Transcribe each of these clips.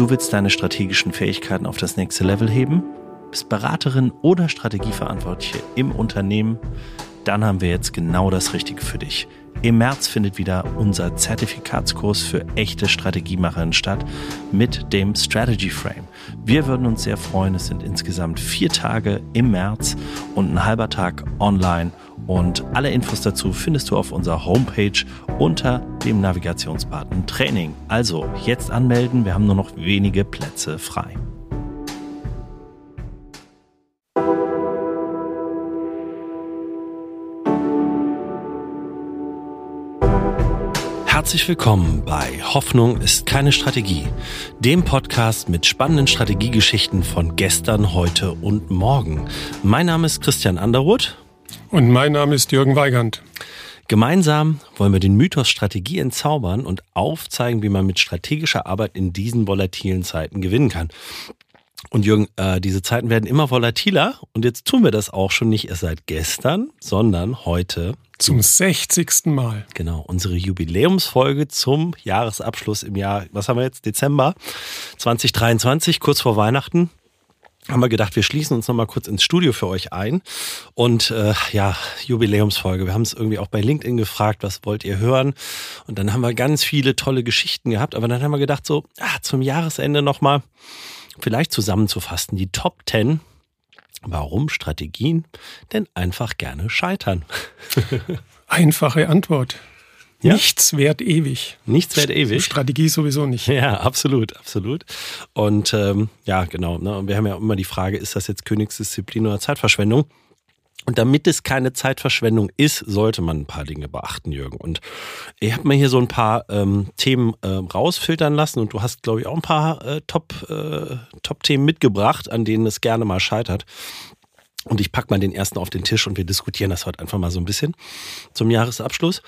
Du willst deine strategischen Fähigkeiten auf das nächste Level heben? Bist Beraterin oder Strategieverantwortliche im Unternehmen? Dann haben wir jetzt genau das Richtige für dich. Im März findet wieder unser Zertifikatskurs für echte Strategiemacherinnen statt mit dem Strategy Frame. Wir würden uns sehr freuen. Es sind insgesamt vier Tage im März und ein halber Tag online. Und alle Infos dazu findest du auf unserer Homepage unter dem Navigationsbutton Training. Also jetzt anmelden, wir haben nur noch wenige Plätze frei. Herzlich willkommen bei Hoffnung ist keine Strategie, dem Podcast mit spannenden Strategiegeschichten von gestern, heute und morgen. Mein Name ist Christian Underwood. Und mein Name ist Jürgen Weigand. Gemeinsam wollen wir den Mythos Strategie entzaubern und aufzeigen, wie man mit strategischer Arbeit in diesen volatilen Zeiten gewinnen kann. Und Jürgen, äh, diese Zeiten werden immer volatiler und jetzt tun wir das auch schon nicht erst seit gestern, sondern heute zum 60. Mal. Genau, unsere Jubiläumsfolge zum Jahresabschluss im Jahr, was haben wir jetzt, Dezember 2023, kurz vor Weihnachten haben wir gedacht, wir schließen uns nochmal kurz ins Studio für euch ein. Und äh, ja, Jubiläumsfolge. Wir haben es irgendwie auch bei LinkedIn gefragt, was wollt ihr hören? Und dann haben wir ganz viele tolle Geschichten gehabt. Aber dann haben wir gedacht, so ah, zum Jahresende nochmal vielleicht zusammenzufassen, die Top 10 Warum Strategien denn einfach gerne scheitern? Einfache Antwort. Ja? Nichts wert ewig. Nichts wert ewig. Strategie sowieso nicht. Ja, absolut, absolut. Und ähm, ja, genau. Ne? Wir haben ja immer die Frage, ist das jetzt Königsdisziplin oder Zeitverschwendung? Und damit es keine Zeitverschwendung ist, sollte man ein paar Dinge beachten, Jürgen. Und ich habe mir hier so ein paar ähm, Themen äh, rausfiltern lassen und du hast, glaube ich, auch ein paar äh, Top-Themen äh, Top mitgebracht, an denen es gerne mal scheitert. Und ich packe mal den ersten auf den Tisch und wir diskutieren das heute einfach mal so ein bisschen zum Jahresabschluss.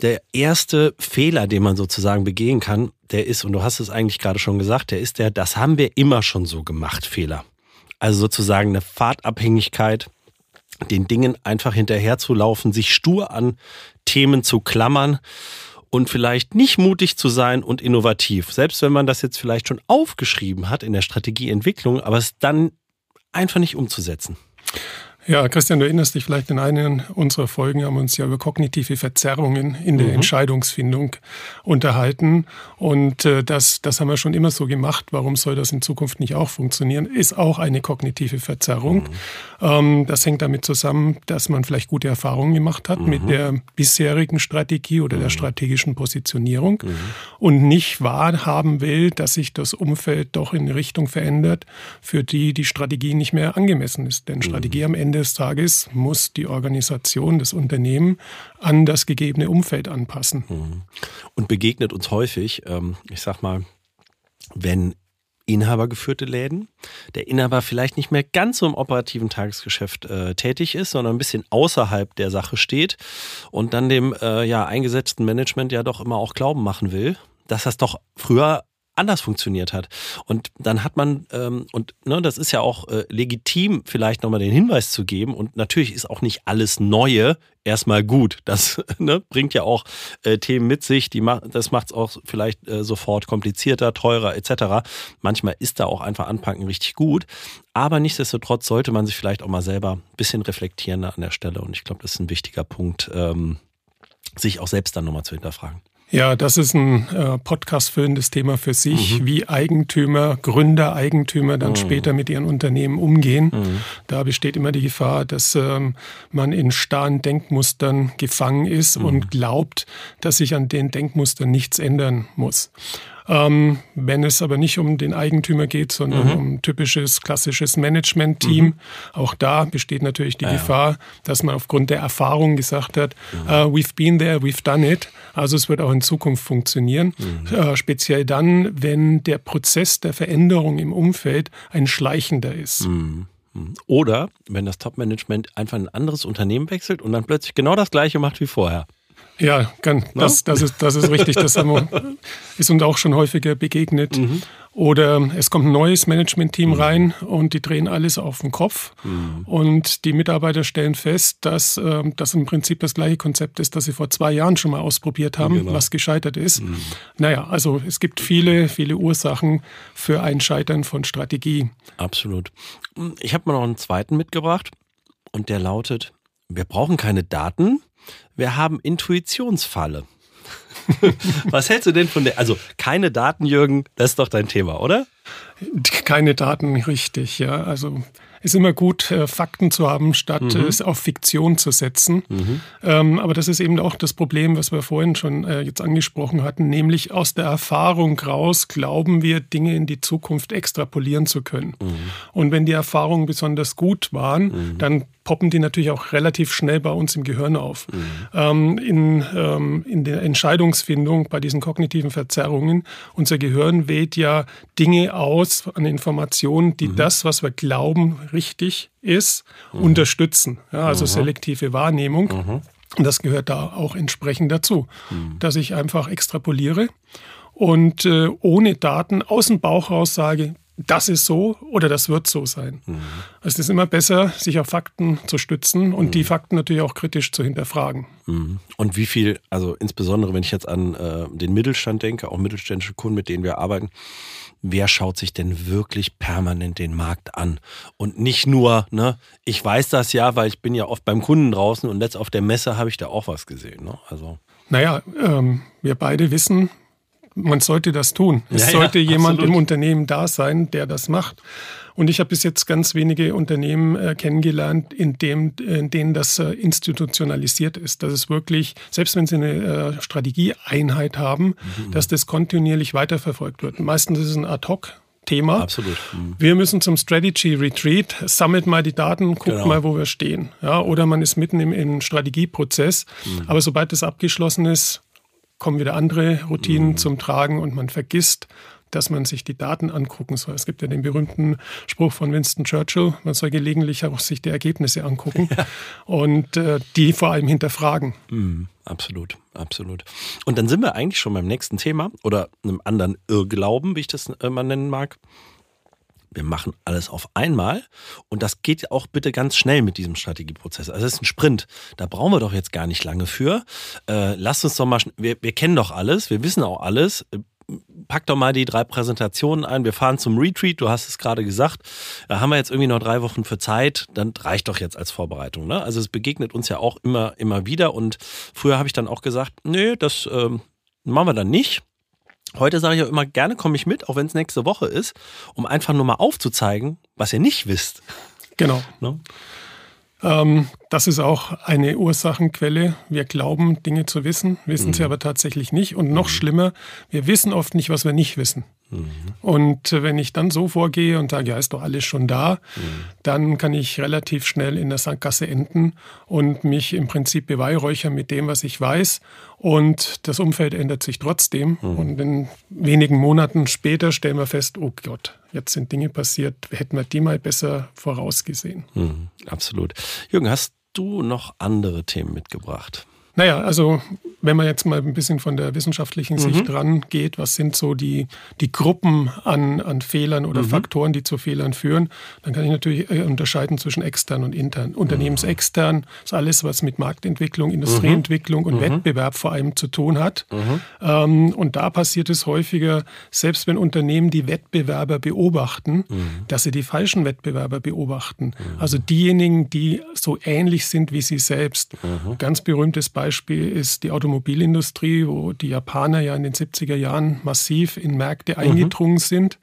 Der erste Fehler, den man sozusagen begehen kann, der ist, und du hast es eigentlich gerade schon gesagt, der ist der, das haben wir immer schon so gemacht, Fehler. Also sozusagen eine Fahrtabhängigkeit den Dingen einfach hinterherzulaufen, sich stur an Themen zu klammern und vielleicht nicht mutig zu sein und innovativ. Selbst wenn man das jetzt vielleicht schon aufgeschrieben hat in der Strategieentwicklung, aber es dann einfach nicht umzusetzen. Ja, Christian, du erinnerst dich vielleicht in einer unserer Folgen haben wir uns ja über kognitive Verzerrungen in der mhm. Entscheidungsfindung unterhalten. Und äh, das, das haben wir schon immer so gemacht. Warum soll das in Zukunft nicht auch funktionieren? Ist auch eine kognitive Verzerrung. Mhm. Ähm, das hängt damit zusammen, dass man vielleicht gute Erfahrungen gemacht hat mhm. mit der bisherigen Strategie oder der mhm. strategischen Positionierung mhm. und nicht wahrhaben will, dass sich das Umfeld doch in eine Richtung verändert, für die die Strategie nicht mehr angemessen ist. Denn Strategie mhm. am Ende Ende des Tages muss die Organisation, das Unternehmen an das gegebene Umfeld anpassen. Mhm. Und begegnet uns häufig, ähm, ich sag mal, wenn inhabergeführte Läden, der Inhaber vielleicht nicht mehr ganz so im operativen Tagesgeschäft äh, tätig ist, sondern ein bisschen außerhalb der Sache steht und dann dem äh, ja eingesetzten Management ja doch immer auch Glauben machen will, dass das doch früher anders funktioniert hat. Und dann hat man, ähm, und ne, das ist ja auch äh, legitim, vielleicht nochmal den Hinweis zu geben. Und natürlich ist auch nicht alles Neue erstmal gut. Das ne, bringt ja auch äh, Themen mit sich, die ma das macht es auch vielleicht äh, sofort komplizierter, teurer etc. Manchmal ist da auch einfach Anpacken richtig gut. Aber nichtsdestotrotz sollte man sich vielleicht auch mal selber ein bisschen reflektieren an der Stelle. Und ich glaube, das ist ein wichtiger Punkt, ähm, sich auch selbst dann nochmal zu hinterfragen. Ja, das ist ein äh, Podcast-füllendes Thema für sich, mhm. wie Eigentümer, Gründer, Eigentümer dann mhm. später mit ihren Unternehmen umgehen. Mhm. Da besteht immer die Gefahr, dass ähm, man in starren Denkmustern gefangen ist und mhm. glaubt, dass sich an den Denkmustern nichts ändern muss. Ähm, wenn es aber nicht um den Eigentümer geht, sondern mhm. um typisches klassisches Management-Team, mhm. auch da besteht natürlich die ja. Gefahr, dass man aufgrund der Erfahrung gesagt hat, mhm. uh, we've been there, we've done it. Also es wird auch in Zukunft funktionieren. Äh, speziell dann, wenn der Prozess der Veränderung im Umfeld ein schleichender ist. Mhm. Mhm. Oder wenn das Top-Management einfach ein anderes Unternehmen wechselt und dann plötzlich genau das gleiche macht wie vorher. Ja, ganz, no? das, das, ist, das ist richtig. Das wir, ist uns auch schon häufiger begegnet. Mhm. Oder es kommt ein neues Management-Team mhm. rein und die drehen alles auf den Kopf. Mhm. Und die Mitarbeiter stellen fest, dass äh, das im Prinzip das gleiche Konzept ist, das sie vor zwei Jahren schon mal ausprobiert haben, genau. was gescheitert ist. Mhm. Naja, also es gibt viele, viele Ursachen für ein Scheitern von Strategie. Absolut. Ich habe mal noch einen zweiten mitgebracht und der lautet, wir brauchen keine Daten, wir haben Intuitionsfalle. Was hältst du denn von der? Also keine Daten, Jürgen, das ist doch dein Thema, oder? Keine Daten, richtig, ja. Also ist immer gut, äh, Fakten zu haben, statt mhm. es auf Fiktion zu setzen. Mhm. Ähm, aber das ist eben auch das Problem, was wir vorhin schon äh, jetzt angesprochen hatten, nämlich aus der Erfahrung raus glauben wir, Dinge in die Zukunft extrapolieren zu können. Mhm. Und wenn die Erfahrungen besonders gut waren, mhm. dann poppen die natürlich auch relativ schnell bei uns im Gehirn auf. Mhm. Ähm, in, ähm, in der Entscheidungsfindung bei diesen kognitiven Verzerrungen, unser Gehirn wählt ja Dinge aus an Informationen, die mhm. das, was wir glauben, richtig ist, mhm. unterstützen. Ja, also mhm. selektive Wahrnehmung. Mhm. Und das gehört da auch entsprechend dazu, mhm. dass ich einfach extrapoliere und äh, ohne Daten aus dem Bauch raus sage, das ist so oder das wird so sein. Mhm. Also es ist immer besser, sich auf Fakten zu stützen und mhm. die Fakten natürlich auch kritisch zu hinterfragen. Mhm. Und wie viel, also insbesondere wenn ich jetzt an äh, den Mittelstand denke, auch mittelständische Kunden, mit denen wir arbeiten, wer schaut sich denn wirklich permanent den Markt an? Und nicht nur, ne, ich weiß das ja, weil ich bin ja oft beim Kunden draußen und letzt auf der Messe habe ich da auch was gesehen. Ne? Also. Naja, ähm, wir beide wissen, man sollte das tun. Es ja, sollte ja, jemand absolut. im Unternehmen da sein, der das macht. Und ich habe bis jetzt ganz wenige Unternehmen äh, kennengelernt, in, dem, in denen das äh, institutionalisiert ist. Dass es wirklich, selbst wenn sie eine äh, Strategieeinheit haben, mhm. dass das kontinuierlich weiterverfolgt wird. Meistens ist es ein Ad-Hoc Thema. Absolut. Mhm. Wir müssen zum Strategy Retreat, sammelt mal die Daten, guckt genau. mal, wo wir stehen. Ja, oder man ist mitten im, im Strategieprozess. Mhm. Aber sobald das abgeschlossen ist, kommen wieder andere Routinen mhm. zum Tragen und man vergisst, dass man sich die Daten angucken soll. Es gibt ja den berühmten Spruch von Winston Churchill, man soll gelegentlich auch sich die Ergebnisse angucken ja. und äh, die vor allem hinterfragen. Mhm, absolut, absolut. Und dann sind wir eigentlich schon beim nächsten Thema oder einem anderen Irrglauben, wie ich das äh, mal nennen mag wir machen alles auf einmal und das geht auch bitte ganz schnell mit diesem Strategieprozess. Also es ist ein Sprint, da brauchen wir doch jetzt gar nicht lange für. Äh, lasst uns doch mal, wir, wir kennen doch alles, wir wissen auch alles. Pack doch mal die drei Präsentationen ein. Wir fahren zum Retreat, du hast es gerade gesagt. Da haben wir jetzt irgendwie noch drei Wochen für Zeit. Dann reicht doch jetzt als Vorbereitung. Ne? Also es begegnet uns ja auch immer, immer wieder. Und früher habe ich dann auch gesagt, nö, das ähm, machen wir dann nicht Heute sage ich auch immer, gerne komme ich mit, auch wenn es nächste Woche ist, um einfach nur mal aufzuzeigen, was ihr nicht wisst. Genau. No? Ne? Ähm, das ist auch eine Ursachenquelle. Wir glauben, Dinge zu wissen, wissen mhm. sie aber tatsächlich nicht. Und noch mhm. schlimmer, wir wissen oft nicht, was wir nicht wissen. Mhm. Und wenn ich dann so vorgehe und sage, ja, ist doch alles schon da, mhm. dann kann ich relativ schnell in der Sackgasse enden und mich im Prinzip beweihräuchern mit dem, was ich weiß. Und das Umfeld ändert sich trotzdem. Mhm. Und in wenigen Monaten später stellen wir fest, oh Gott, jetzt sind Dinge passiert, hätten wir die mal besser vorausgesehen. Mhm, absolut. Jürgen, hast du noch andere Themen mitgebracht? Naja, also wenn man jetzt mal ein bisschen von der wissenschaftlichen Sicht mhm. rangeht, was sind so die, die Gruppen an, an Fehlern oder mhm. Faktoren, die zu Fehlern führen, dann kann ich natürlich äh, unterscheiden zwischen extern und intern. Unternehmensextern ist alles, was mit Marktentwicklung, Industrieentwicklung und mhm. Wettbewerb vor allem zu tun hat. Mhm. Ähm, und da passiert es häufiger, selbst wenn Unternehmen die Wettbewerber beobachten, mhm. dass sie die falschen Wettbewerber beobachten. Mhm. Also diejenigen, die so ähnlich sind wie sie selbst. Ganz berühmtes Beispiel Beispiel ist die Automobilindustrie, wo die Japaner ja in den 70er Jahren massiv in Märkte eingedrungen mhm. sind.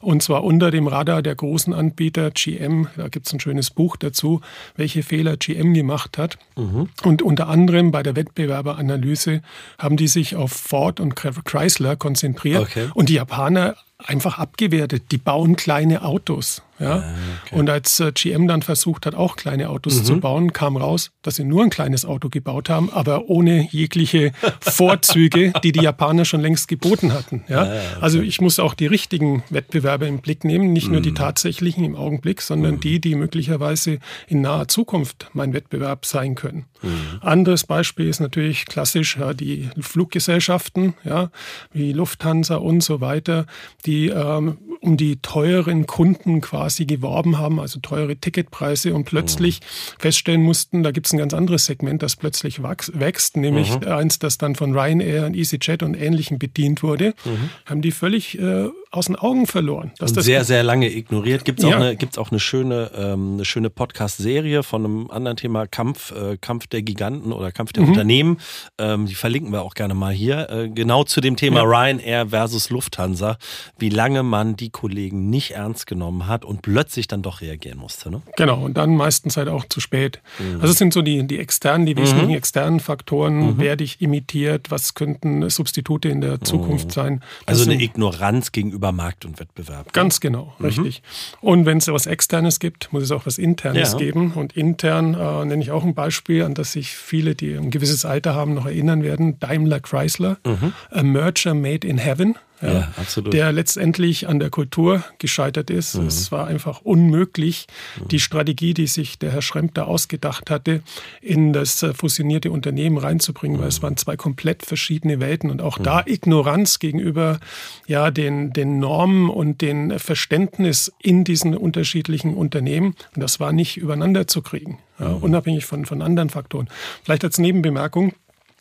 Und zwar unter dem Radar der großen Anbieter GM. Da gibt es ein schönes Buch dazu, welche Fehler GM gemacht hat. Mhm. Und unter anderem bei der Wettbewerberanalyse haben die sich auf Ford und Chrysler konzentriert. Okay. Und die Japaner einfach abgewertet. Die bauen kleine Autos. Ja? Ah, okay. Und als äh, GM dann versucht hat, auch kleine Autos mhm. zu bauen, kam raus, dass sie nur ein kleines Auto gebaut haben, aber ohne jegliche Vorzüge, die die Japaner schon längst geboten hatten. Ja? Ah, okay. Also ich muss auch die richtigen Wettbewerber im Blick nehmen, nicht nur die mhm. tatsächlichen im Augenblick, sondern mhm. die, die möglicherweise in naher Zukunft mein Wettbewerb sein können. Mhm. Anderes Beispiel ist natürlich klassisch ja, die Fluggesellschaften, ja, wie Lufthansa und so weiter, die ähm, um die teuren Kunden quasi geworben haben, also teure Ticketpreise und plötzlich mhm. feststellen mussten, da gibt es ein ganz anderes Segment, das plötzlich wächst, nämlich mhm. eins, das dann von Ryanair und EasyJet und Ähnlichen bedient wurde, mhm. haben die völlig äh, aus den Augen verloren. Und sehr, sehr lange ignoriert. Gibt es ja. auch, eine, gibt's auch eine schöne, ähm, eine schöne Podcast-Serie von einem anderen Thema, Kampf, äh, Kampf der Giganten oder Kampf der mhm. Unternehmen. Ähm, die verlinken wir auch gerne mal hier. Äh, genau zu dem Thema ja. Ryanair versus Lufthansa. Wie lange man die Kollegen nicht ernst genommen hat und plötzlich dann doch reagieren musste. Ne? Genau, und dann meistens halt auch zu spät. Mhm. Also es sind so die, die externen, die wesentlichen mhm. externen Faktoren. Mhm. Werde ich imitiert? Was könnten Substitute in der Zukunft mhm. sein? Das also eine Ignoranz gegenüber Markt und Wettbewerb. Ganz genau, mhm. richtig. Und wenn es was Externes gibt, muss es auch was Internes ja. geben. Und intern äh, nenne ich auch ein Beispiel, an das sich viele, die ein gewisses Alter haben, noch erinnern werden. Daimler Chrysler, mhm. a merger made in heaven ja, ja, absolut. der letztendlich an der Kultur gescheitert ist. Mhm. Es war einfach unmöglich, mhm. die Strategie, die sich der Herr Schremp da ausgedacht hatte, in das äh, fusionierte Unternehmen reinzubringen, mhm. weil es mhm. waren zwei komplett verschiedene Welten und auch da mhm. Ignoranz gegenüber ja, den, den Normen und den Verständnis in diesen unterschiedlichen Unternehmen. Und das war nicht übereinander zu kriegen, ja, mhm. unabhängig von, von anderen Faktoren. Vielleicht als Nebenbemerkung,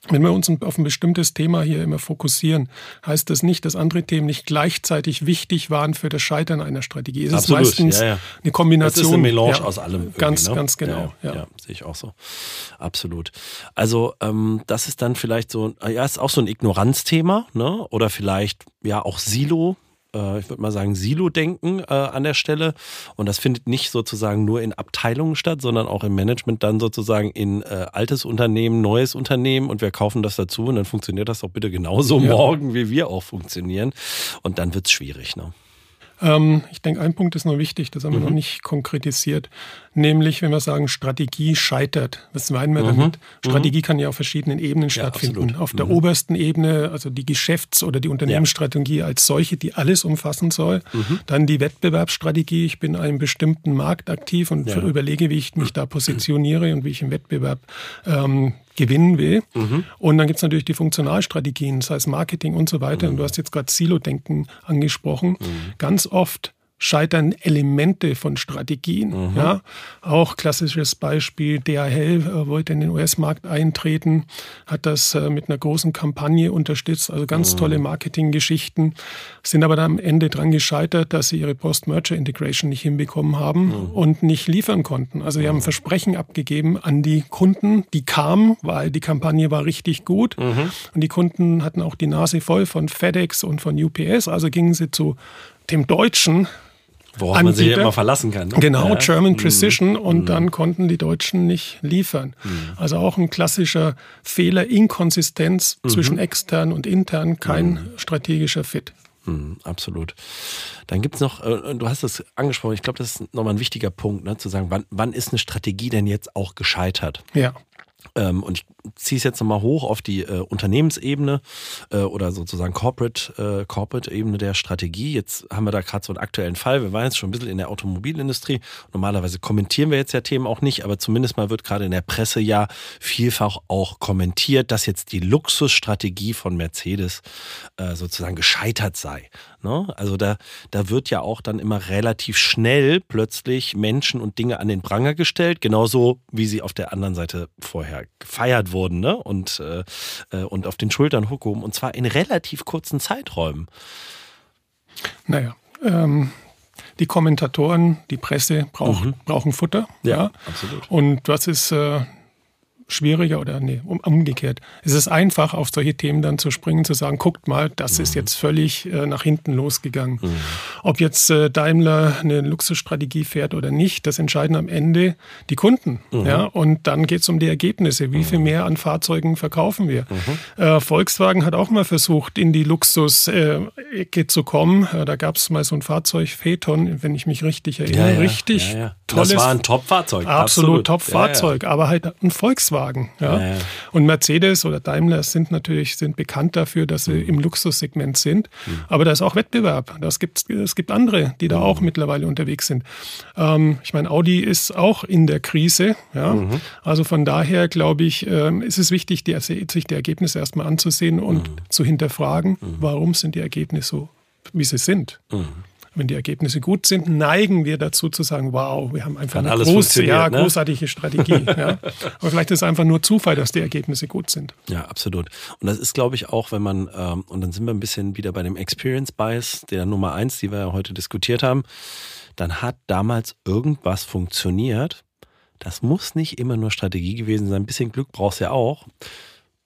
wenn wir uns auf ein bestimmtes Thema hier immer fokussieren, heißt das nicht, dass andere Themen nicht gleichzeitig wichtig waren für das Scheitern einer Strategie. Es Absolut. ist meistens ja, ja. eine Kombination. Es ist eine Melange ja, aus allem. Ganz, ne? ganz genau. Ja, sehe ich auch so. Absolut. Also ähm, das ist dann vielleicht so, ja, ist auch so ein Ignoranzthema, ne? Oder vielleicht ja auch Silo äh, ich würde mal sagen, Silo-Denken äh, an der Stelle. Und das findet nicht sozusagen nur in Abteilungen statt, sondern auch im Management dann sozusagen in äh, altes Unternehmen, neues Unternehmen und wir kaufen das dazu und dann funktioniert das doch bitte genauso ja. morgen, wie wir auch funktionieren. Und dann wird es schwierig. Ne? Ähm, ich denke, ein Punkt ist noch wichtig, das haben mhm. wir noch mhm. nicht konkretisiert. Nämlich, wenn wir sagen, Strategie scheitert. Was meinen wir mhm. damit? Strategie mhm. kann ja auf verschiedenen Ebenen stattfinden. Ja, auf der mhm. obersten Ebene, also die Geschäfts- oder die Unternehmensstrategie ja. als solche, die alles umfassen soll. Mhm. Dann die Wettbewerbsstrategie. Ich bin in einem bestimmten Markt aktiv und ja. überlege, wie ich mich da positioniere und wie ich im Wettbewerb ähm, gewinnen will. Mhm. Und dann gibt es natürlich die Funktionalstrategien, das heißt Marketing und so weiter. Mhm. Und du hast jetzt gerade Silo-Denken angesprochen. Mhm. Ganz oft scheitern Elemente von Strategien. Mhm. Ja, auch klassisches Beispiel, DHL äh, wollte in den US-Markt eintreten, hat das äh, mit einer großen Kampagne unterstützt, also ganz mhm. tolle Marketinggeschichten, sind aber dann am Ende dran gescheitert, dass sie ihre Post-Merger-Integration nicht hinbekommen haben mhm. und nicht liefern konnten. Also sie haben mhm. Versprechen abgegeben an die Kunden, die kamen, weil die Kampagne war richtig gut mhm. und die Kunden hatten auch die Nase voll von FedEx und von UPS, also gingen sie zu dem Deutschen Worauf Anbieter. man sich ja immer verlassen kann. Ne? Genau. German mhm. Precision. Und mhm. dann konnten die Deutschen nicht liefern. Mhm. Also auch ein klassischer Fehler, Inkonsistenz mhm. zwischen extern und intern, kein mhm. strategischer Fit. Mhm, absolut. Dann gibt es noch, äh, du hast es angesprochen, ich glaube, das ist nochmal ein wichtiger Punkt, ne, zu sagen, wann, wann ist eine Strategie denn jetzt auch gescheitert? Ja. Ähm, und ich ziehe es jetzt nochmal hoch auf die äh, Unternehmensebene äh, oder sozusagen Corporate, äh, Corporate-Ebene der Strategie. Jetzt haben wir da gerade so einen aktuellen Fall. Wir waren jetzt schon ein bisschen in der Automobilindustrie. Normalerweise kommentieren wir jetzt ja Themen auch nicht, aber zumindest mal wird gerade in der Presse ja vielfach auch kommentiert, dass jetzt die Luxusstrategie von Mercedes äh, sozusagen gescheitert sei. Ne? Also da, da wird ja auch dann immer relativ schnell plötzlich Menschen und Dinge an den Pranger gestellt, genauso wie sie auf der anderen Seite vorher gefeiert wurden ne? und, äh, äh und auf den Schultern hochgehoben und zwar in relativ kurzen Zeiträumen. Naja, ähm, die Kommentatoren, die Presse braucht, mhm. brauchen Futter. Ja, ja, absolut. Und was ist äh, schwieriger oder nee, um, umgekehrt. Es ist einfach, auf solche Themen dann zu springen, zu sagen, guckt mal, das mhm. ist jetzt völlig äh, nach hinten losgegangen. Mhm. Ob jetzt äh, Daimler eine Luxusstrategie fährt oder nicht, das entscheiden am Ende die Kunden. Mhm. Ja? Und dann geht es um die Ergebnisse. Wie viel mhm. mehr an Fahrzeugen verkaufen wir? Mhm. Äh, Volkswagen hat auch mal versucht, in die Luxus-Ecke zu kommen. Äh, da gab es mal so ein Fahrzeug, Phaeton, wenn ich mich richtig erinnere. Ja, ja. Richtig ja. tolles. Das war ein Top-Fahrzeug. Absolut, absolut. Top-Fahrzeug, aber halt ein Volkswagen. Volkswagen. Ja. ja. Und Mercedes oder Daimler sind natürlich sind bekannt dafür, dass sie mhm. im Luxussegment sind. Mhm. Aber da ist auch Wettbewerb. Das gibt's, es gibt andere, die da mhm. auch mittlerweile unterwegs sind. Ähm, ich meine, Audi ist auch in der Krise. Ja. Mhm. Also von daher glaube ich, ähm, ist es wichtig, die, sich die Ergebnisse erstmal anzusehen und mhm. zu hinterfragen, warum sind die Ergebnisse so, wie sie sind. Wenn die Ergebnisse gut sind, neigen wir dazu zu sagen, wow, wir haben einfach Kann eine große, ja, ne? großartige Strategie. ja. Aber vielleicht ist es einfach nur Zufall, dass die Ergebnisse gut sind. Ja, absolut. Und das ist, glaube ich, auch, wenn man, ähm, und dann sind wir ein bisschen wieder bei dem Experience Bias, der Nummer eins, die wir ja heute diskutiert haben, dann hat damals irgendwas funktioniert. Das muss nicht immer nur Strategie gewesen sein. Ein bisschen Glück brauchst du ja auch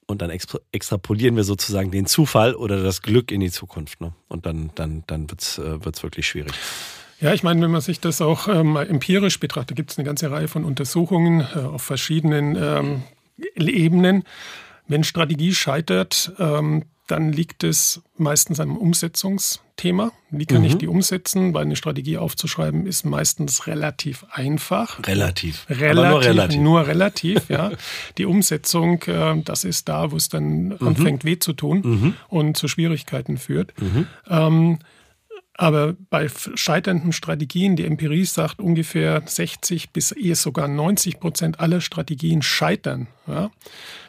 und dann extrapolieren wir sozusagen den Zufall oder das Glück in die Zukunft. Ne? Und dann, dann, dann wird es äh, wirklich schwierig. Ja, ich meine, wenn man sich das auch ähm, empirisch betrachtet, gibt es eine ganze Reihe von Untersuchungen äh, auf verschiedenen ähm, Ebenen. Wenn Strategie scheitert, ähm, dann liegt es meistens am Umsetzungsthema. Wie kann mhm. ich die umsetzen? Weil eine Strategie aufzuschreiben ist meistens relativ einfach. Relativ. Relativ. Nur relativ. Nur relativ, ja. Die Umsetzung, äh, das ist da, wo es dann mhm. anfängt weh zu tun mhm. und zu Schwierigkeiten führt. Mhm. Ähm, aber bei scheiternden Strategien, die Empirie sagt, ungefähr 60 bis eher sogar 90 Prozent aller Strategien scheitern. Ja?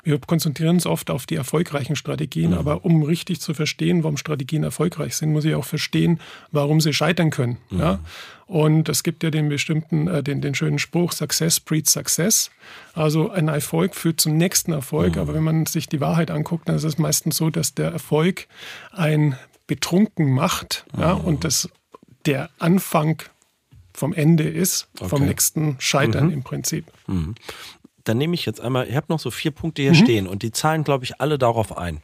Wir konzentrieren uns oft auf die erfolgreichen Strategien, mhm. aber um richtig zu verstehen, warum Strategien erfolgreich sind, muss ich auch verstehen, warum sie scheitern können. Mhm. Ja? Und es gibt ja den bestimmten, äh, den, den schönen Spruch, Success breeds Success. Also ein Erfolg führt zum nächsten Erfolg. Mhm. Aber wenn man sich die Wahrheit anguckt, dann ist es meistens so, dass der Erfolg ein betrunken macht ja, mhm. und das der Anfang vom Ende ist, okay. vom nächsten Scheitern mhm. im Prinzip. Mhm. Dann nehme ich jetzt einmal, ich habe noch so vier Punkte hier mhm. stehen und die zahlen, glaube ich, alle darauf ein.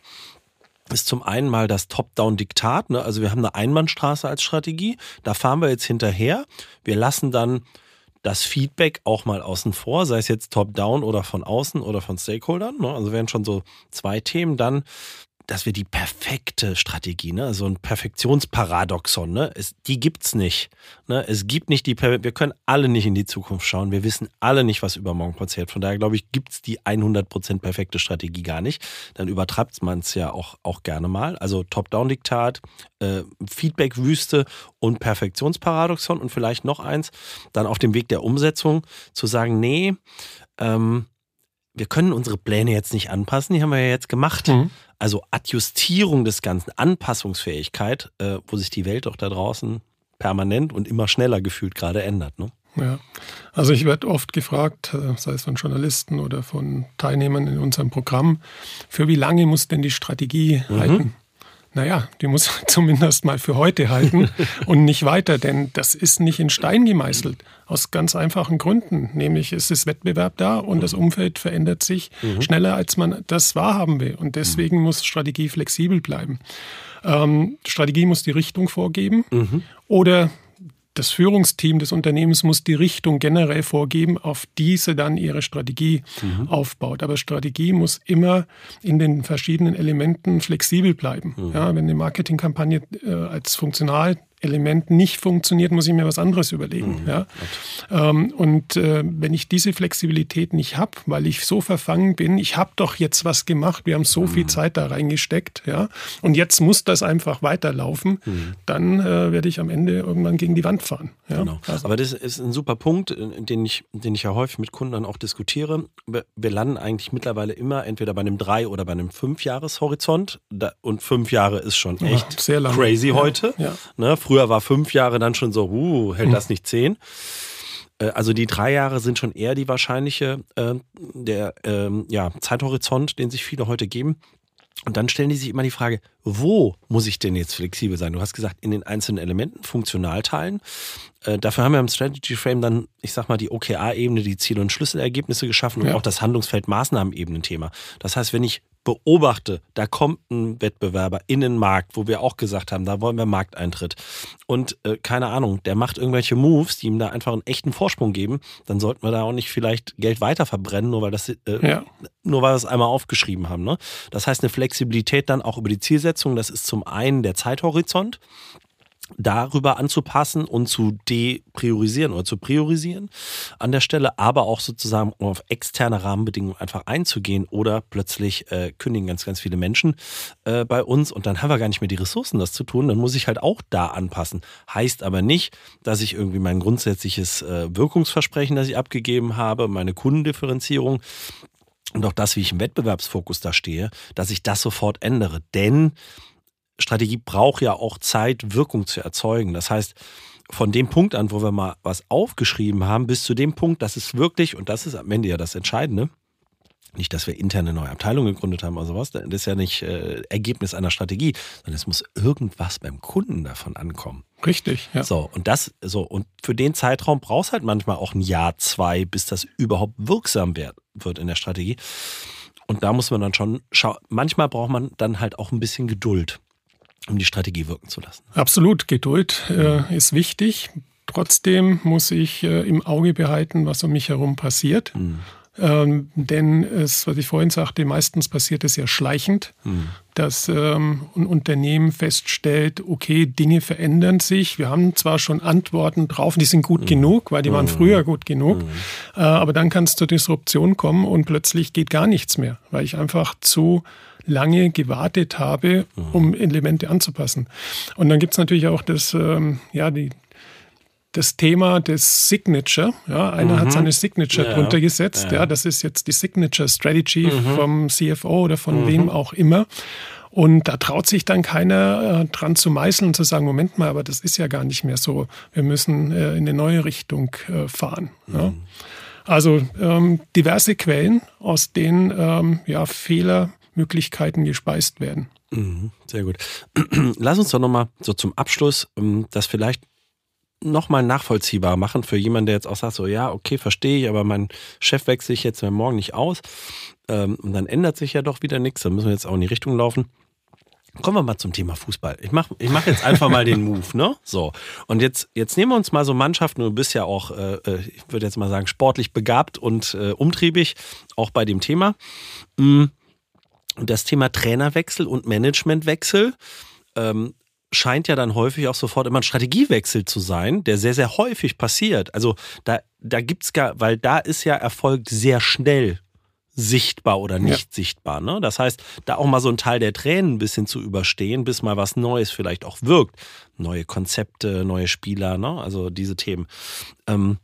Ist zum einen mal das Top-Down-Diktat, ne? also wir haben eine Einbahnstraße als Strategie, da fahren wir jetzt hinterher. Wir lassen dann das Feedback auch mal außen vor, sei es jetzt top-down oder von außen oder von Stakeholdern. Ne? Also wären schon so zwei Themen. Dann dass wir die perfekte Strategie, ne, so ein Perfektionsparadoxon, ne, es, die gibt's nicht. Ne, es gibt nicht die, wir können alle nicht in die Zukunft schauen. Wir wissen alle nicht, was übermorgen passiert. Von daher glaube ich, gibt's die 100% perfekte Strategie gar nicht. Dann übertreibt man es ja auch, auch gerne mal. Also Top-Down-Diktat, äh, Feedback-Wüste und Perfektionsparadoxon und vielleicht noch eins, dann auf dem Weg der Umsetzung zu sagen, nee, ähm, wir können unsere Pläne jetzt nicht anpassen, die haben wir ja jetzt gemacht. Mhm. Also Adjustierung des Ganzen, Anpassungsfähigkeit, äh, wo sich die Welt doch da draußen permanent und immer schneller gefühlt gerade ändert. Ne? Ja, also ich werde oft gefragt, äh, sei es von Journalisten oder von Teilnehmern in unserem Programm, für wie lange muss denn die Strategie mhm. halten? Naja, die muss zumindest mal für heute halten und nicht weiter, denn das ist nicht in Stein gemeißelt. Aus ganz einfachen Gründen. Nämlich es ist Wettbewerb da und das Umfeld verändert sich mhm. schneller, als man das wahrhaben will. Und deswegen mhm. muss Strategie flexibel bleiben. Ähm, Strategie muss die Richtung vorgeben mhm. oder das Führungsteam des Unternehmens muss die Richtung generell vorgeben, auf diese dann ihre Strategie mhm. aufbaut. Aber Strategie muss immer in den verschiedenen Elementen flexibel bleiben. Mhm. Ja, wenn eine Marketingkampagne äh, als funktional Element nicht funktioniert, muss ich mir was anderes überlegen. Mhm. Ja? Ähm, und äh, wenn ich diese Flexibilität nicht habe, weil ich so verfangen bin, ich habe doch jetzt was gemacht, wir haben so mhm. viel Zeit da reingesteckt, ja, und jetzt muss das einfach weiterlaufen, mhm. dann äh, werde ich am Ende irgendwann gegen die Wand fahren. Ja? Genau. Also. Aber das ist ein super Punkt, äh, den ich, den ich ja häufig mit Kunden dann auch diskutiere. Wir landen eigentlich mittlerweile immer entweder bei einem drei oder bei einem fünf Jahreshorizont und fünf Jahre ist schon echt ja, crazy heute. Ja. Ne? Früher war fünf Jahre dann schon so, uh, hält das nicht zehn? Äh, also die drei Jahre sind schon eher die wahrscheinliche, äh, der ähm, ja, Zeithorizont, den sich viele heute geben. Und dann stellen die sich immer die Frage, wo muss ich denn jetzt flexibel sein? Du hast gesagt, in den einzelnen Elementen, Funktionalteilen. Äh, dafür haben wir im Strategy Frame dann, ich sag mal, die OKR-Ebene, die Ziel- und Schlüsselergebnisse geschaffen und ja. auch das Handlungsfeld Maßnahmen-Ebenen-Thema. Das heißt, wenn ich beobachte, da kommt ein Wettbewerber in den Markt, wo wir auch gesagt haben, da wollen wir Markteintritt. Und äh, keine Ahnung, der macht irgendwelche Moves, die ihm da einfach einen echten Vorsprung geben, dann sollten wir da auch nicht vielleicht Geld weiter verbrennen, nur weil das äh, ja. nur weil wir es einmal aufgeschrieben haben. Ne? Das heißt, eine Flexibilität dann auch über die Zielsetzung, das ist zum einen der Zeithorizont darüber anzupassen und zu depriorisieren oder zu priorisieren an der Stelle, aber auch sozusagen um auf externe Rahmenbedingungen einfach einzugehen oder plötzlich äh, kündigen ganz, ganz viele Menschen äh, bei uns und dann haben wir gar nicht mehr die Ressourcen, das zu tun. Dann muss ich halt auch da anpassen. Heißt aber nicht, dass ich irgendwie mein grundsätzliches äh, Wirkungsversprechen, das ich abgegeben habe, meine Kundendifferenzierung, und auch das, wie ich im Wettbewerbsfokus da stehe, dass ich das sofort ändere. Denn Strategie braucht ja auch Zeit, Wirkung zu erzeugen. Das heißt, von dem Punkt an, wo wir mal was aufgeschrieben haben, bis zu dem Punkt, dass es wirklich, und das ist am Ende ja das Entscheidende, nicht, dass wir interne neue Abteilungen gegründet haben oder sowas, das ist ja nicht äh, Ergebnis einer Strategie, sondern es muss irgendwas beim Kunden davon ankommen. Richtig, ja. So, und das, so, und für den Zeitraum brauchst halt manchmal auch ein Jahr, zwei, bis das überhaupt wirksam wird, wird in der Strategie. Und da muss man dann schon schauen, manchmal braucht man dann halt auch ein bisschen Geduld um die Strategie wirken zu lassen. Absolut, Geduld äh, ist wichtig. Trotzdem muss ich äh, im Auge behalten, was um mich herum passiert. Mhm. Ähm, denn es, was ich vorhin sagte, meistens passiert es ja schleichend, mhm. dass ähm, ein Unternehmen feststellt, okay, Dinge verändern sich. Wir haben zwar schon Antworten drauf, die sind gut mhm. genug, weil die waren mhm. früher gut genug, mhm. äh, aber dann kann es zur Disruption kommen und plötzlich geht gar nichts mehr, weil ich einfach zu lange gewartet habe, mhm. um Elemente anzupassen. Und dann gibt es natürlich auch das, ähm, ja, die, das Thema des Signature. Ja, einer mhm. hat seine Signature ja. drunter gesetzt. Ja. ja. das ist jetzt die Signature Strategy mhm. vom CFO oder von mhm. wem auch immer. Und da traut sich dann keiner äh, dran zu meißeln und zu sagen, Moment mal, aber das ist ja gar nicht mehr so. Wir müssen äh, in eine neue Richtung äh, fahren. Ja. Mhm. Also ähm, diverse Quellen, aus denen ähm, ja, Fehler Möglichkeiten gespeist werden. Mhm, sehr gut. Lass uns doch nochmal so zum Abschluss ähm, das vielleicht nochmal nachvollziehbar machen für jemanden, der jetzt auch sagt, so ja, okay, verstehe ich, aber mein Chef wechsle ich jetzt morgen nicht aus. Ähm, und dann ändert sich ja doch wieder nichts, dann müssen wir jetzt auch in die Richtung laufen. Kommen wir mal zum Thema Fußball. Ich mache ich mach jetzt einfach mal den Move, ne? So. Und jetzt, jetzt nehmen wir uns mal so Mannschaften. Du bist ja auch, äh, äh ich würde jetzt mal sagen, sportlich begabt und äh, umtriebig, auch bei dem Thema. Mhm das Thema Trainerwechsel und Managementwechsel ähm, scheint ja dann häufig auch sofort immer ein Strategiewechsel zu sein, der sehr, sehr häufig passiert. Also da, da gibt es gar, weil da ist ja Erfolg sehr schnell sichtbar oder nicht ja. sichtbar. Ne? Das heißt, da auch mal so ein Teil der Tränen ein bisschen zu überstehen, bis mal was Neues vielleicht auch wirkt. Neue Konzepte, neue Spieler, ne? also diese Themen. Ähm,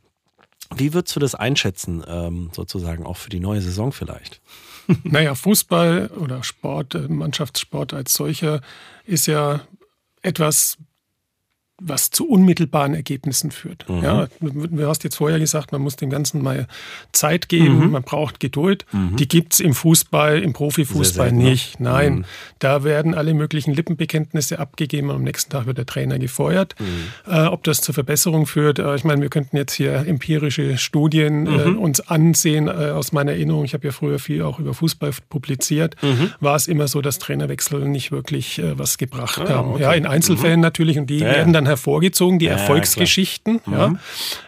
wie würdest du das einschätzen, ähm, sozusagen auch für die neue Saison vielleicht? Naja, Fußball oder Sport, äh, Mannschaftssport als solcher ist ja etwas was zu unmittelbaren Ergebnissen führt. Mhm. Ja, du hast jetzt vorher gesagt, man muss dem Ganzen mal Zeit geben, mhm. man braucht Geduld. Mhm. Die gibt es im Fußball, im Profifußball nicht. Nein, mhm. da werden alle möglichen Lippenbekenntnisse abgegeben und am nächsten Tag wird der Trainer gefeuert. Mhm. Äh, ob das zur Verbesserung führt, äh, ich meine, wir könnten jetzt hier empirische Studien äh, mhm. uns ansehen. Äh, aus meiner Erinnerung, ich habe ja früher viel auch über Fußball publiziert, war es immer so, dass Trainerwechsel nicht wirklich äh, was gebracht ah, haben. Okay. Ja, in Einzelfällen natürlich und die ja, werden dann hervorgezogen, die ja, Erfolgsgeschichten. Ja, mhm.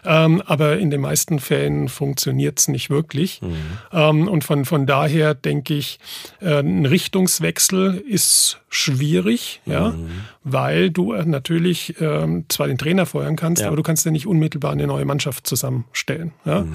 ähm, aber in den meisten Fällen funktioniert es nicht wirklich. Mhm. Ähm, und von, von daher denke ich, äh, ein Richtungswechsel ist schwierig, ja, mhm. weil du äh, natürlich ähm, zwar den Trainer feuern kannst, ja. aber du kannst ja nicht unmittelbar eine neue Mannschaft zusammenstellen. Ja? Mhm.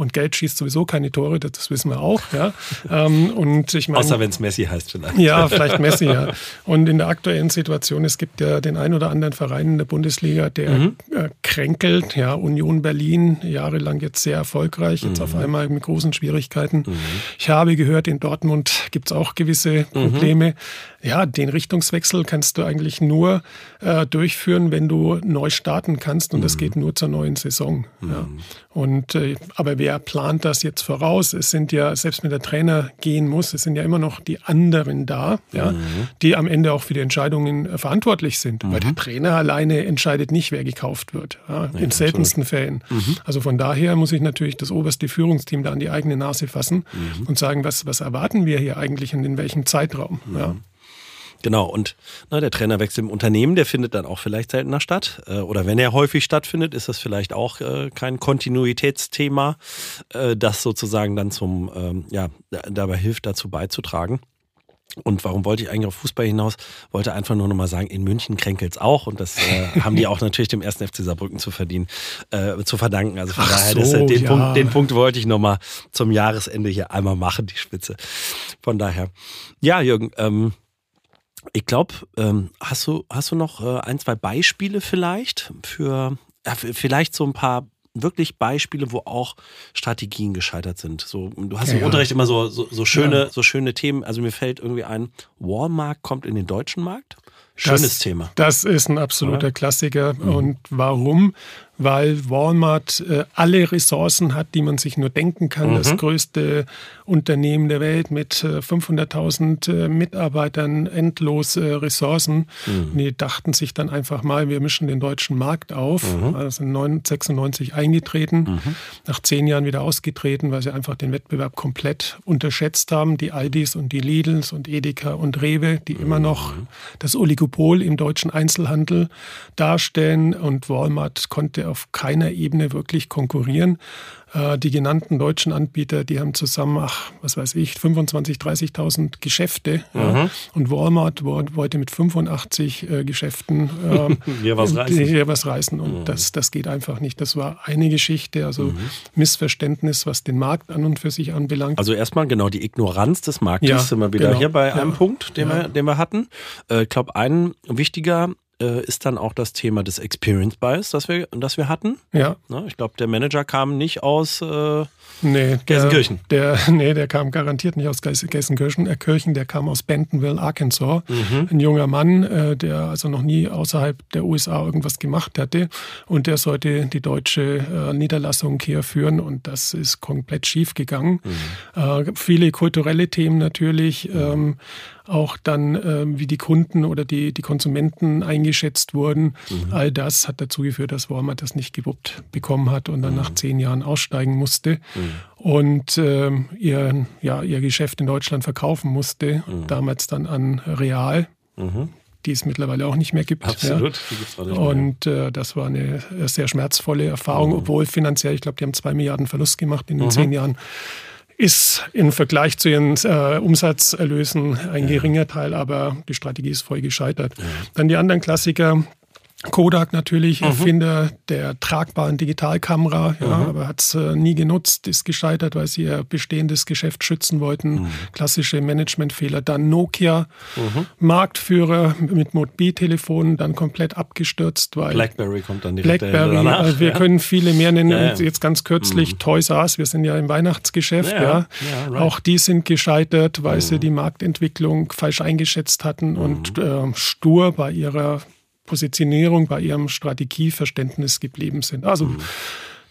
Und Geld schießt sowieso keine Tore, das wissen wir auch. Ja? ähm, und ich mein, Außer wenn es Messi heißt vielleicht. Ja, vielleicht Messi, ja. Und in der aktuellen Situation, es gibt ja den ein oder anderen Verein in der Bundesliga, der mhm. äh, kränkelt. Ja, Union Berlin, jahrelang jetzt sehr erfolgreich, jetzt mhm. auf einmal mit großen Schwierigkeiten. Mhm. Ich habe gehört, in Dortmund gibt es auch gewisse mhm. Probleme. Ja, den Richtungswechsel kannst du eigentlich nur äh, durchführen, wenn du neu starten kannst. Und das mhm. geht nur zur neuen Saison. Ja. Mhm. Und, äh, aber wer plant das jetzt voraus? Es sind ja, selbst wenn der Trainer gehen muss, es sind ja immer noch die anderen da, ja, mhm. die am Ende auch für die Entscheidungen äh, verantwortlich sind. Mhm. Weil der Trainer alleine entscheidet nicht, wer gekauft wird. Ja, in seltensten Fällen. Mhm. Also von daher muss ich natürlich das oberste Führungsteam da an die eigene Nase fassen mhm. und sagen, was, was erwarten wir hier eigentlich und in welchem Zeitraum. Ja. Genau, und ne, der Trainerwechsel im Unternehmen, der findet dann auch vielleicht seltener statt. Äh, oder wenn er häufig stattfindet, ist das vielleicht auch äh, kein Kontinuitätsthema, äh, das sozusagen dann zum, ähm, ja, dabei hilft, dazu beizutragen. Und warum wollte ich eigentlich auf Fußball hinaus? Wollte einfach nur nochmal sagen, in München kränkelt's auch und das äh, haben die auch natürlich dem ersten FC Saarbrücken zu verdienen, äh, zu verdanken. Also von Ach daher, so, das, den, ja. Punkt, den Punkt wollte ich nochmal zum Jahresende hier einmal machen, die Spitze. Von daher. Ja, Jürgen, ähm, ich glaube, ähm, hast du hast du noch äh, ein, zwei Beispiele vielleicht für ja, vielleicht so ein paar wirklich Beispiele, wo auch Strategien gescheitert sind. So, du hast ja, im Unterricht immer so, so, so schöne, ja. so schöne Themen. Also mir fällt irgendwie ein, Walmart kommt in den deutschen Markt. Schönes das, Thema. Das ist ein absoluter Oder? Klassiker. Mhm. Und warum? Weil Walmart äh, alle Ressourcen hat, die man sich nur denken kann. Mhm. Das größte Unternehmen der Welt mit äh, 500.000 äh, Mitarbeitern, endlos Ressourcen. Mhm. Die dachten sich dann einfach mal, wir mischen den deutschen Markt auf. Mhm. Also sind 96 eingetreten, mhm. nach zehn Jahren wieder ausgetreten, weil sie einfach den Wettbewerb komplett unterschätzt haben. Die Aldis und die Lidls und Edeka und Rewe, die immer noch mhm. das Oligopol im deutschen Einzelhandel darstellen. Und Walmart konnte auf keiner Ebene wirklich konkurrieren. Äh, die genannten deutschen Anbieter, die haben zusammen, ach, was weiß ich, 25.000, 30.000 Geschäfte. Mhm. Ja. Und Walmart wollte mit 85 äh, Geschäften äh, hier was reißen. Hier was reißen. Und mhm. das, das geht einfach nicht. Das war eine Geschichte, also mhm. Missverständnis, was den Markt an und für sich anbelangt. Also erstmal genau die Ignoranz des Marktes ja, sind wir wieder genau. hier bei ja. einem Punkt, den, wir, den wir hatten. Äh, ich glaube, ein wichtiger äh, ist dann auch das Thema des Experience Bias, das wir, das wir hatten. Ja. Ne, ich glaube, der Manager kam nicht aus äh, nee, Gelsenkirchen. Der, der, nee, der kam garantiert nicht aus Gelsenkirchen, äh, Kirchen, der kam aus Bentonville, Arkansas. Mhm. Ein junger Mann, äh, der also noch nie außerhalb der USA irgendwas gemacht hatte. Und der sollte die deutsche äh, Niederlassung hier führen und das ist komplett schief gegangen. Mhm. Äh, viele kulturelle Themen natürlich. Mhm. Ähm, auch dann, äh, wie die Kunden oder die, die Konsumenten eingeschätzt wurden. Mhm. All das hat dazu geführt, dass Walmart das nicht gewuppt bekommen hat und dann mhm. nach zehn Jahren aussteigen musste mhm. und äh, ihr, ja, ihr Geschäft in Deutschland verkaufen musste, mhm. damals dann an Real mhm. die es mittlerweile auch nicht mehr gibt. Absolut. Ja. Und äh, das war eine sehr schmerzvolle Erfahrung, mhm. obwohl finanziell, ich glaube, die haben zwei Milliarden Verlust gemacht in den mhm. zehn Jahren ist im Vergleich zu ihren äh, Umsatzerlösen ein geringer Teil, aber die Strategie ist voll gescheitert. Dann die anderen Klassiker, Kodak natürlich, mhm. Erfinder der tragbaren Digitalkamera, ja, mhm. aber hat es äh, nie genutzt, ist gescheitert, weil sie ihr bestehendes Geschäft schützen wollten. Mhm. Klassische Managementfehler. Dann Nokia, mhm. Marktführer mit Mobiltelefonen, dann komplett abgestürzt, weil Blackberry kommt dann direkt Blackberry, danach. Also wir ja. können viele mehr nennen. Ja, jetzt ganz kürzlich mhm. Toys R Us, wir sind ja im Weihnachtsgeschäft, ja. Right. Auch die sind gescheitert, weil sie mhm. die Marktentwicklung falsch eingeschätzt hatten und äh, stur bei ihrer Positionierung, bei ihrem Strategieverständnis geblieben sind. Also mhm.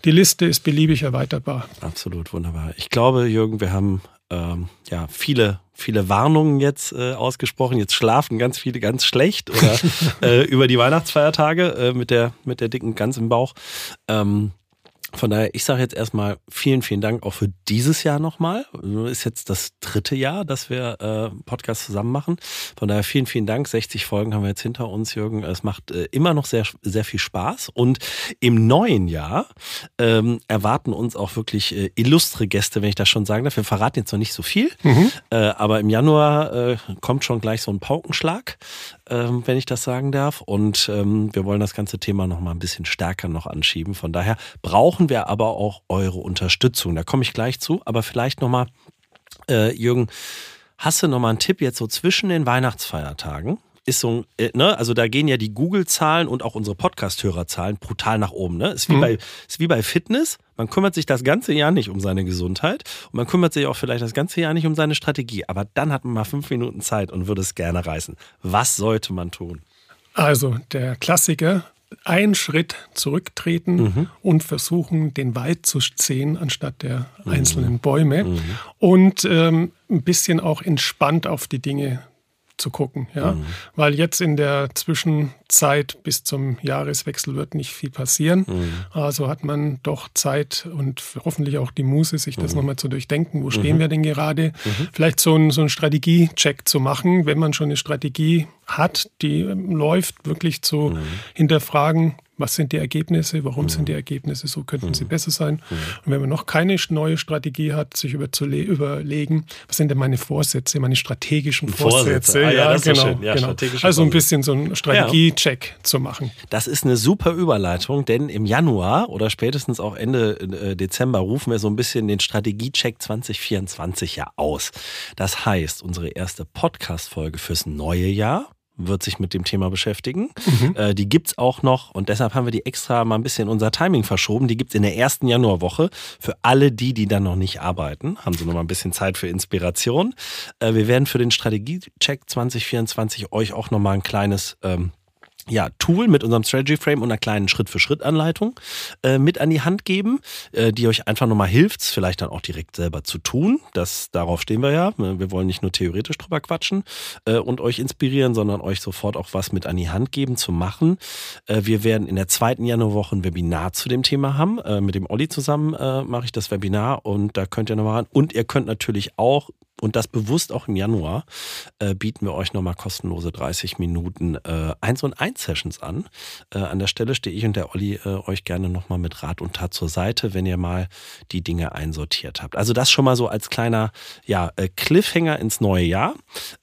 die Liste ist beliebig erweiterbar. Absolut, wunderbar. Ich glaube, Jürgen, wir haben ähm, ja viele viele Warnungen jetzt äh, ausgesprochen. Jetzt schlafen ganz viele ganz schlecht oder äh, über die Weihnachtsfeiertage äh, mit der mit der dicken Gans im Bauch. Ähm, von daher, ich sage jetzt erstmal vielen, vielen Dank auch für dieses Jahr nochmal. Ist jetzt das dritte Jahr, dass wir äh, Podcast zusammen machen. Von daher vielen, vielen Dank. 60 Folgen haben wir jetzt hinter uns, Jürgen. Es macht äh, immer noch sehr, sehr viel Spaß. Und im neuen Jahr ähm, erwarten uns auch wirklich äh, illustre Gäste, wenn ich das schon sagen darf. Wir verraten jetzt noch nicht so viel, mhm. äh, aber im Januar äh, kommt schon gleich so ein Paukenschlag ähm, wenn ich das sagen darf. Und ähm, wir wollen das ganze Thema noch mal ein bisschen stärker noch anschieben. Von daher brauchen wir aber auch eure Unterstützung. Da komme ich gleich zu. Aber vielleicht noch mal, äh, Jürgen, hast du noch mal einen Tipp jetzt so zwischen den Weihnachtsfeiertagen? ist so, äh, ne, also da gehen ja die Google-Zahlen und auch unsere Podcast-Hörerzahlen brutal nach oben. Ne? Ist wie, mhm. bei, ist wie bei Fitness. Man kümmert sich das ganze Jahr nicht um seine Gesundheit und man kümmert sich auch vielleicht das ganze Jahr nicht um seine Strategie. Aber dann hat man mal fünf Minuten Zeit und würde es gerne reißen. Was sollte man tun? Also der Klassiker, einen Schritt zurücktreten mhm. und versuchen, den Wald zu sehen, anstatt der mhm. einzelnen Bäume. Mhm. Und ähm, ein bisschen auch entspannt auf die Dinge zu gucken. Ja? Mhm. Weil jetzt in der Zwischenzeit bis zum Jahreswechsel wird nicht viel passieren. Mhm. Also hat man doch Zeit und hoffentlich auch die Muße, sich das mhm. nochmal zu durchdenken. Wo stehen mhm. wir denn gerade? Mhm. Vielleicht so einen so Strategie-Check zu machen, wenn man schon eine Strategie hat, die läuft, wirklich zu hinterfragen, was sind die Ergebnisse, warum mhm. sind die Ergebnisse so, könnten mhm. sie besser sein. Mhm. Und wenn man noch keine neue Strategie hat, sich überlegen, was sind denn meine Vorsätze, meine strategischen Vorsätze. Vorsätze. Ah, ja, ja genau. Ja, genau. Also ein bisschen so einen Strategie-Check zu machen. Das ist eine super Überleitung, denn im Januar oder spätestens auch Ende äh, Dezember rufen wir so ein bisschen den Strategie-Check 2024 ja aus. Das heißt, unsere erste Podcast-Folge fürs neue Jahr wird sich mit dem Thema beschäftigen. Mhm. Äh, die gibt's auch noch und deshalb haben wir die extra mal ein bisschen unser Timing verschoben. Die gibt's in der ersten Januarwoche für alle die, die dann noch nicht arbeiten. Haben sie noch mal ein bisschen Zeit für Inspiration. Äh, wir werden für den Strategiecheck 2024 euch auch noch mal ein kleines ähm, ja, Tool mit unserem Strategy Frame und einer kleinen Schritt-für-Schritt-Anleitung äh, mit an die Hand geben, äh, die euch einfach nochmal hilft, vielleicht dann auch direkt selber zu tun. Das, darauf stehen wir ja. Wir wollen nicht nur theoretisch drüber quatschen äh, und euch inspirieren, sondern euch sofort auch was mit an die Hand geben zu machen. Äh, wir werden in der zweiten Januarwoche ein Webinar zu dem Thema haben. Äh, mit dem Olli zusammen äh, mache ich das Webinar und da könnt ihr nochmal ran. Und ihr könnt natürlich auch und das bewusst auch im Januar, bieten wir euch nochmal kostenlose 30 Minuten äh, 1 und 1 Sessions an. Äh, an der Stelle stehe ich und der Olli äh, euch gerne nochmal mit Rat und Tat zur Seite, wenn ihr mal die Dinge einsortiert habt. Also das schon mal so als kleiner ja, äh, Cliffhanger ins neue Jahr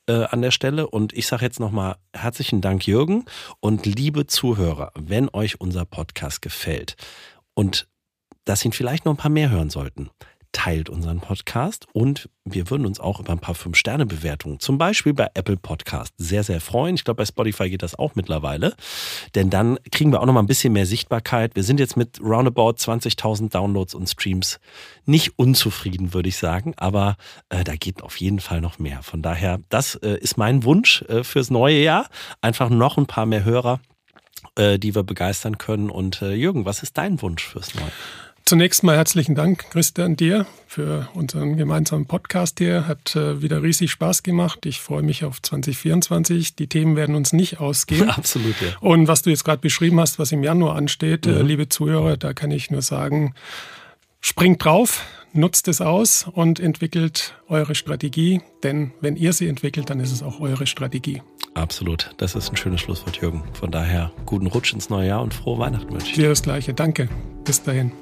äh, an der Stelle. Und ich sage jetzt nochmal herzlichen Dank, Jürgen. Und liebe Zuhörer, wenn euch unser Podcast gefällt und dass ihn vielleicht noch ein paar mehr hören sollten, teilt unseren Podcast und wir würden uns auch über ein paar Fünf-Sterne-Bewertungen, zum Beispiel bei Apple Podcast, sehr, sehr freuen. Ich glaube, bei Spotify geht das auch mittlerweile, denn dann kriegen wir auch noch mal ein bisschen mehr Sichtbarkeit. Wir sind jetzt mit roundabout 20.000 Downloads und Streams nicht unzufrieden, würde ich sagen, aber äh, da geht auf jeden Fall noch mehr. Von daher, das äh, ist mein Wunsch äh, fürs neue Jahr. Einfach noch ein paar mehr Hörer, äh, die wir begeistern können. Und äh, Jürgen, was ist dein Wunsch fürs neue Jahr? Zunächst mal herzlichen Dank, Christian, dir für unseren gemeinsamen Podcast hier. Hat äh, wieder riesig Spaß gemacht. Ich freue mich auf 2024. Die Themen werden uns nicht ausgehen. Absolut, ja. Und was du jetzt gerade beschrieben hast, was im Januar ansteht, äh, mhm. äh, liebe Zuhörer, da kann ich nur sagen, springt drauf, nutzt es aus und entwickelt eure Strategie. Denn wenn ihr sie entwickelt, dann ist es auch eure Strategie. Absolut. Das ist ein schönes Schlusswort, Jürgen. Von daher guten Rutsch ins neue Jahr und frohe Weihnachten wünsche ich dir. das Gleiche. Danke. Bis dahin.